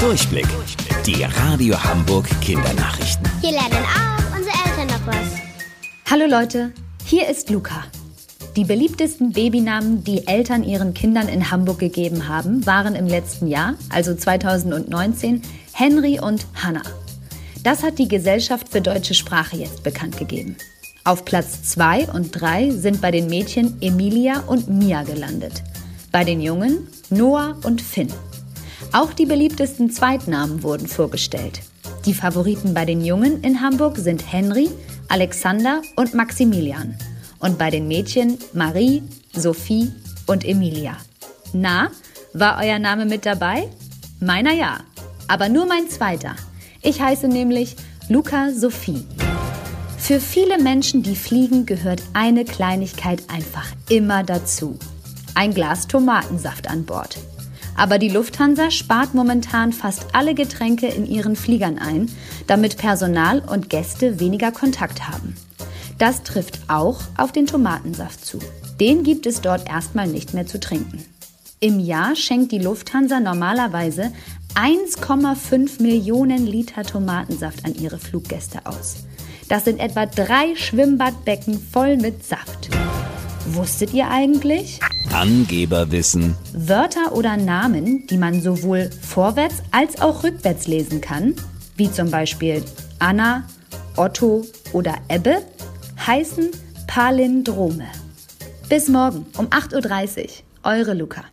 Durchblick. Die Radio Hamburg Kindernachrichten. Hier lernen auch unsere Eltern noch was. Hallo Leute, hier ist Luca. Die beliebtesten Babynamen, die Eltern ihren Kindern in Hamburg gegeben haben, waren im letzten Jahr, also 2019, Henry und Hannah. Das hat die Gesellschaft für deutsche Sprache jetzt bekannt gegeben. Auf Platz 2 und 3 sind bei den Mädchen Emilia und Mia gelandet. Bei den Jungen Noah und Finn. Auch die beliebtesten Zweitnamen wurden vorgestellt. Die Favoriten bei den Jungen in Hamburg sind Henry, Alexander und Maximilian. Und bei den Mädchen Marie, Sophie und Emilia. Na, war euer Name mit dabei? Meiner ja, aber nur mein zweiter. Ich heiße nämlich Luca Sophie. Für viele Menschen, die fliegen, gehört eine Kleinigkeit einfach immer dazu. Ein Glas Tomatensaft an Bord. Aber die Lufthansa spart momentan fast alle Getränke in ihren Fliegern ein, damit Personal und Gäste weniger Kontakt haben. Das trifft auch auf den Tomatensaft zu. Den gibt es dort erstmal nicht mehr zu trinken. Im Jahr schenkt die Lufthansa normalerweise 1,5 Millionen Liter Tomatensaft an ihre Fluggäste aus. Das sind etwa drei Schwimmbadbecken voll mit Saft. Wusstet ihr eigentlich? Angeberwissen. Wörter oder Namen, die man sowohl vorwärts als auch rückwärts lesen kann, wie zum Beispiel Anna, Otto oder Ebbe, heißen Palindrome. Bis morgen um 8.30 Uhr. Eure Luca.